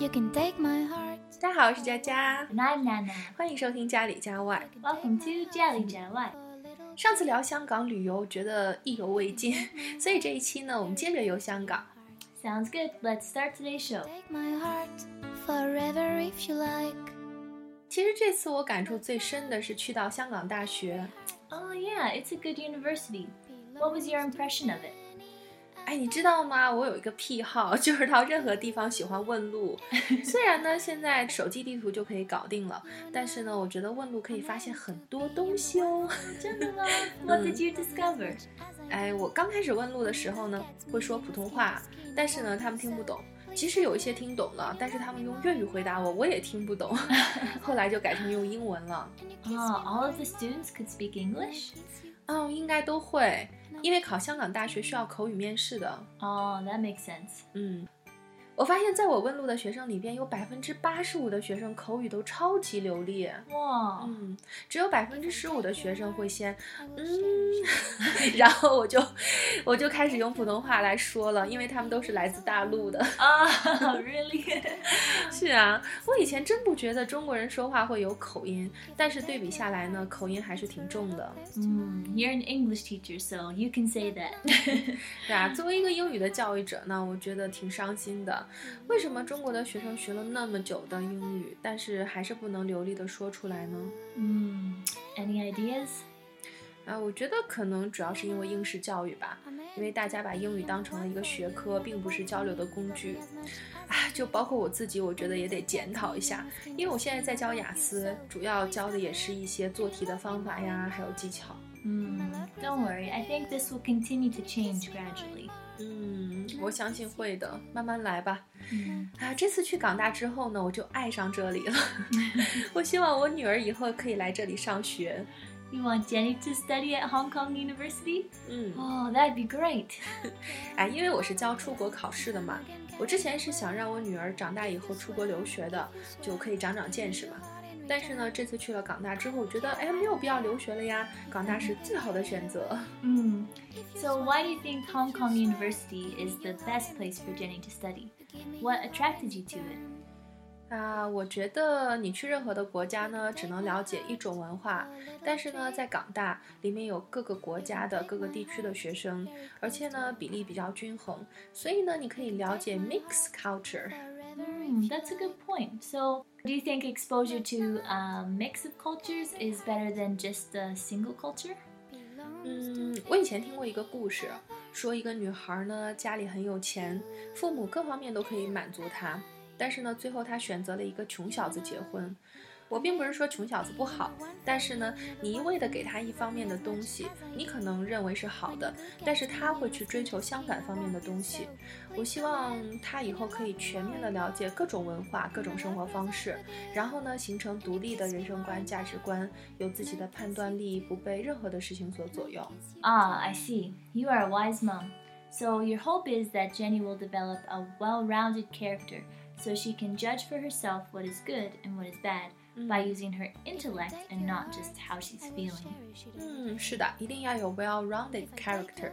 You can take my heart. 大家好，我是佳佳， And I'm Nana. 欢迎收听家里家外。 Welcome to Jelly Jelly. 上次聊香港旅游，觉得意犹未尽，所以这一期呢，我们接着游香港。 Sounds good. Let's start today's show. Take my heart forever if you like. 其实这次我感触最深的是去到香港大学。 Oh yeah, it's a good university. What was your impression of it? 哎，你知道吗？我有一个癖好，就是到任何地方喜欢问路。虽然呢，现在手机地图就可以搞定了，但是呢，我觉得问路可以发现很多东西哦。真的吗 What did you discover? 哎，我刚开始问路的时候呢，会说普通话，但是呢，他们听不懂。其实有一些听懂了，但是他们用粤语回答我，我也听不懂。后来就改成用英文了。Oh, all of the students could speak English? 哦，应该都会，因为考香港大学需要口语面试的。Oh, that makes sense. 嗯，我发现在我问路的学生里边，有百分之八十五的学生口语都超级流利。Wow. 嗯，只有百分之十五的学生会先嗯，然后我就我就开始用普通话来说了，因为他们都是来自大陆的。Oh, really? 是啊，我以前真不觉得中国人说话会有口音，但是对比下来呢，口音还是挺重的。mm, you're an English teacher, so you can say that. 对啊，作为一个英语的教育者呢，我觉得挺伤心的。为什么中国的学生学了那么久的英语，但是还是不能流利的说出来呢？mm, any ideas? 啊，我觉得可能主要是因为应试教育吧，因为大家把英语当成了一个学科，并不是交流的工具。啊，就包括我自己，我觉得也得检讨一下，因为我现在在教雅思，主要教的也是一些做题的方法呀，还有技巧。Mm, don't worry. I think this will continue to change gradually. 嗯，我相信会的，慢慢来吧。Mm. 啊，这次去港大之后呢，我就爱上这里了。我希望我女儿以后可以来这里上学。You want Jenny to study at Hong Kong University? 嗯，Oh, that'd be great. 哎，因为我是教出国考试的嘛，我之前是想让我女儿长大以后出国留学的，就可以长长见识嘛。但是呢，这次去了港大之后，我觉得哎，没有必要留学了呀，港大是最好的选择。 Mm. So, why do you think Hong Kong University is the best place for Jenny to study? What attracted you to it? 啊，我觉得你去任何的国家呢，只能了解一种文化，但是呢，在港大里面有各个国家的各个地区的学生，而且呢比例比较均衡，所以呢你可以了解 mix culture。 Hmm, that's a good point. So, do you think exposure to a mix of cultures is better than just a single culture? 嗯，我以前听过一个故事，说一个女孩呢家里很有钱，父母各方面都可以满足她，但是呢最后她选择了一个穷小子结婚。我并不是说穷小子不好，但是呢，你一味的给他一方面的东西，你可能认为是好的，但是他会去追求相反方面的东西。我希望他以后可以全面的了解各种文化、各种生活方式，然后呢，形成独立的人生观、价值观，有自己的判断力，不被任何的事情所左右。Ah, I see. You are a wise mom. So, your hope is that Jenny will develop a well rounded character so she can judge for herself what is good and what is bad by using her intellect and not just how she's feeling. 嗯，是的，一定要有 well-rounded character。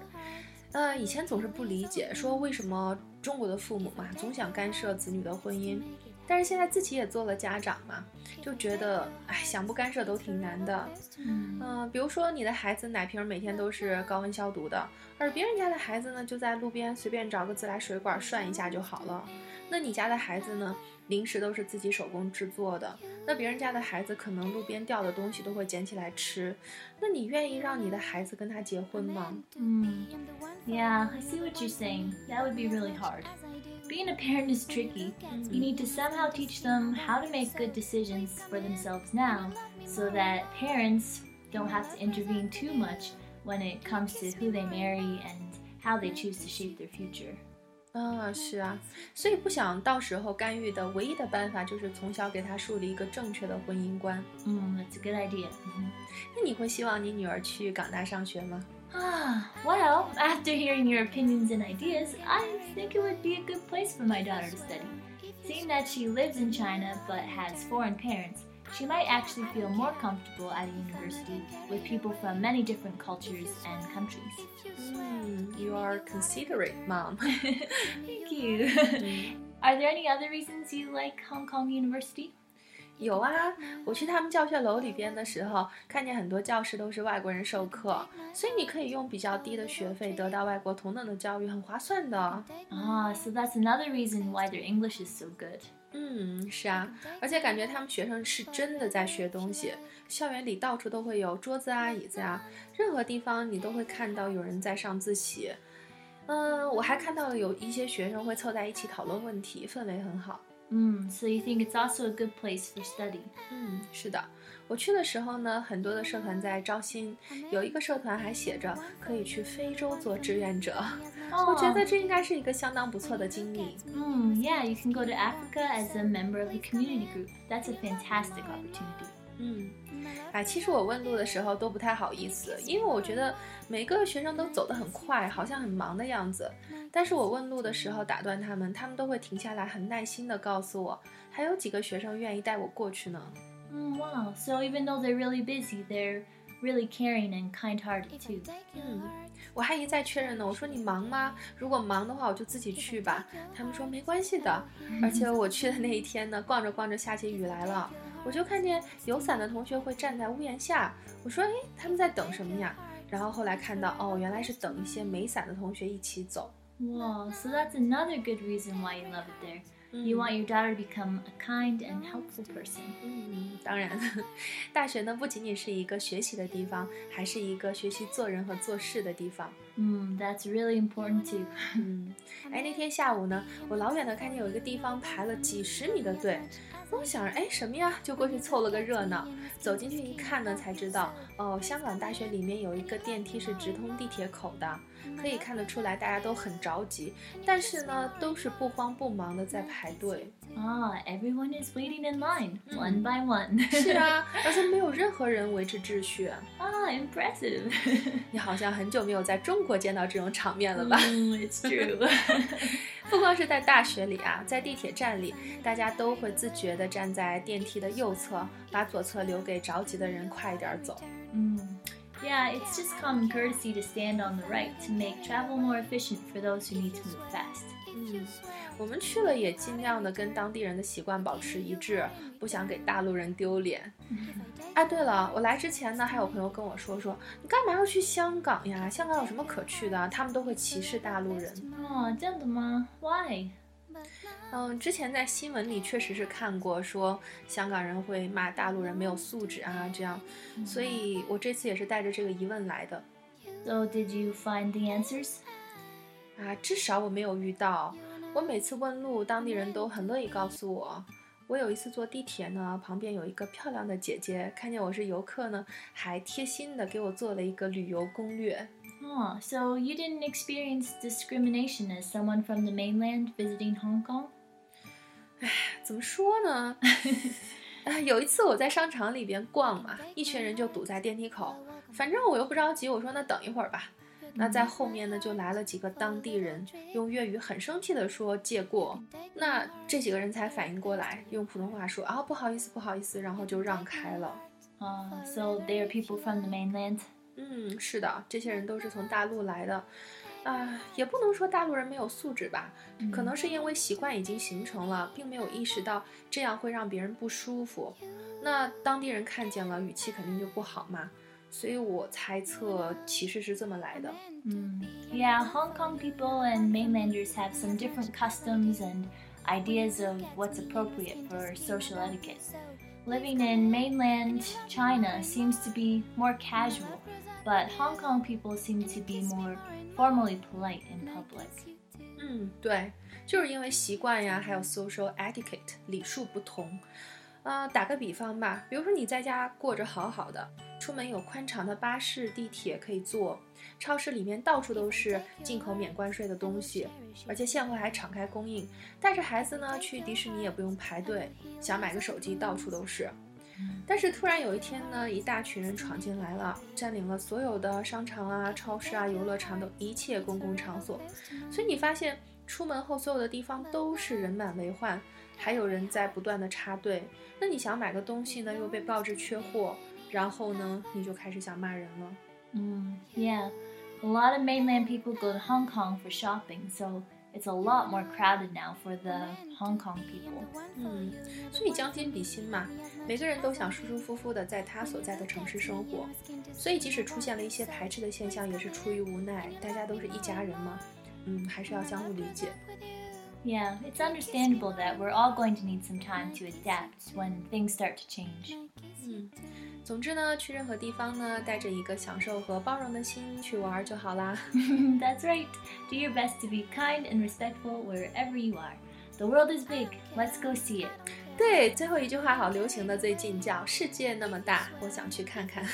呃，以前总是不理解，说为什么中国的父母嘛，总想干涉子女的婚姻， 但是现在自己也做了家长嘛，就觉得，哎，想不干涉都挺难的。Mm. 嗯、比如说你的孩子奶瓶每天都是高温消毒的，而别人家的孩子呢，就在路边随便找个自来水管涮一下就好了。那你家的孩子呢，零食都是自己手工制作的，那别人家的孩子可能路边掉的东西都会捡起来吃，那你愿意让你的孩子跟他结婚吗？ Hmm. Yeah, I see what you're saying. That would be really hard. Being a parent is tricky. You need to somehow teach them how to make good decisions for themselves now so that parents don't have to intervene too much when it comes to who they marry and how they choose to shape their future. 啊，是啊，所以不想到时候干预的唯一的办法就是从小给他树立一个正确的婚姻观。 Mm, that's a good idea. 那你会希望你女儿去港大上学吗？ Ah, well, after hearing your opinions and ideas, I think it would be a good place for my daughter to study. Seeing that she lives in China but has foreign parents, she might actually feel more comfortable at a university with people from many different cultures and countries. 嗯，You are considerate, mom. Thank you. Are there any other reasons you like Hong Kong University? 有啊，我去他们教学楼里边的时候，看见很多教室都是外国人授课，所以你可以用比较低的学费得到外国同等的教育，很划算的。 Ah, so that's another reason why their English is so good. 嗯，是啊，而且感觉他们学生是真的在学东西。校园里到处都会有桌子啊、椅子啊，任何地方你都会看到有人在上自习。嗯，我还看到了有一些学生会凑在一起讨论问题，氛围很好。Mm, so you think it's also a good place for study? 嗯，是的，我去的时候呢，很多的社团在招新，有一个社团还写着可以去非洲做志愿者，我觉得这应该是一个相当不错的经历。Mm, yeah, you can go to Africa as a member of the community group. That's a fantastic opportunity. 嗯，哎，其实我问路的时候都不太好意思，因为我觉得每个学生都走得很快，好像很忙的样子。但是我问路的时候打断他们，他们都会停下来，很耐心的告诉我，还有几个学生愿意带我过去呢。Mm, wow. So even though they're really busy, they're really caring and kind-hearted too. 嗯，我还一再确认呢，我说你忙吗？如果忙的话，我就自己去吧。他们说没关系的。而且我去的那一天呢，逛着逛着下起雨来了，我就看见有伞的同学会站在屋檐下。我说，哎，他们在等什么呀？然后后来看到，哦，原来是等一些没伞的同学一起走。 Wow, so that's another good reason why you love it there. You want your daughter to become a kind and helpful person. 嗯，当然，大学呢不仅仅是一个学习的地方，还是一个学习做人和做事的地方。Mm, that's really important too. 嗯，哎，那天下午呢，我老远的看见有一个地方排了几十米的队，我想着，哎，什么呀？就过去凑了个热闹。走进去一看呢，才知道，哦，香港大学里面有一个电梯是直通地铁口的，可以看得出来大家都很着急，但是呢，都是不慌不忙的在排队。Ah, everyone is waiting in line, one by one. 是啊，而且没有任何人维持秩序。ah, impressive. 你好像很久没有在中国见到这种场面了吧？Mm, it's true. 不光是在大学里啊，在地铁站里，大家都会自觉地站在电梯的右侧，把左侧留给着急的人快一点走。Mm. Yeah, it's just common courtesy to stand on the right to make travel more efficient for those who need to move fast. 嗯，我们去了也尽量的跟当地人的习惯保持一致，不想给大陆人丢脸。哎，对了，我来之前呢，还有朋友跟我说说，你干嘛要去香港呀？香港有什么可去的？他们都会歧视大陆人。 Oh, 真的吗? Why? 嗯，之前在新闻里确实是看过，说香港人会骂大陆人没有素质啊，这样，所以我这次也是带着这个疑问来的。So, did you find the answers? 啊，至少我没有遇到。我每次问路，当地人都很乐意告诉我。我有一次坐地铁呢，旁边有一个漂亮的姐姐，看见我是游客呢，还贴心的给我做了一个旅游攻略。Oh, so you didn't experience discrimination as someone from the mainland visiting Hong Kong? 怎么说呢？啊，有一次我在商场里边逛嘛，一群人就堵在电梯口，反正我又不着急，我说那等一会儿吧。那在后面呢，就来了几个当地人，用粤语很生气的说借过。那这几个人才反应过来，用普通话说啊不好意思不好意思，然后就让开了。 Uh, so they are people from the mainland? 嗯，是的，这些人都是从大陆来的，啊、也不能说大陆人没有素质吧，可能是因为习惯已经形成了，并没有意识到这样会让别人不舒服。那当地人看见了，语气肯定就不好嘛。所以我猜测歧视是这么来的。 Mm. Yeah, Hong Kong people and mainlanders have some different customs and ideas of what's appropriate for social etiquette. Living in mainland China seems to be more casual, But Hong Kong people seem to be more formally polite in public. 嗯，对，就是因为习惯呀，还有 social etiquette 礼数不同。啊、打个比方吧，比如说你在家过着好好的，出门有宽敞的巴士、地铁可以坐，超市里面到处都是进口免关税的东西，而且现货还敞开供应。带着孩子呢，去迪士尼也不用排队，想买个手机到处都是。但是突然有一天呢，一大群人闯进来了，占领了所有的商场啊、超市啊、游乐场等一切公共场所。所以你发现出门后所有的地方都是人满为患，还有人在不断的插队。那你想买个东西呢，又被告知缺货，然后呢，你就开始想骂人了。Mm, yeah, a lot of mainland people go to Hong Kong for shopping, so it's a lot more crowded now for the Hong Kong people. 嗯，所以将心比心嘛，每个人都想舒舒服服的在他所在的城市生活，所以即使出现了一些排斥的现象，也是出于无奈，大家都是一家人嘛，嗯，还是要相互理解。Yeah, it's understandable that we're all going to need some time to adapt when things start to change. 嗯，总之呢，去任何地方呢，带着一个享受和包容的心去玩就好啦。 That's right. Do your best to be kind and respectful wherever you are. The world is big. Let's go see it. 对，最后一句话好流行的，最近叫“世界那么大，我想去看看”。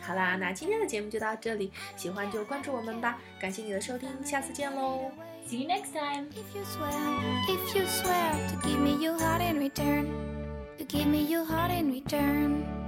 好啦，那今天的节目就到这里，喜欢就关注我们吧。感谢你的收听，下次见喽。 See you next time. If you swear, if you swear to give me your heart in return, to give me your heart in return.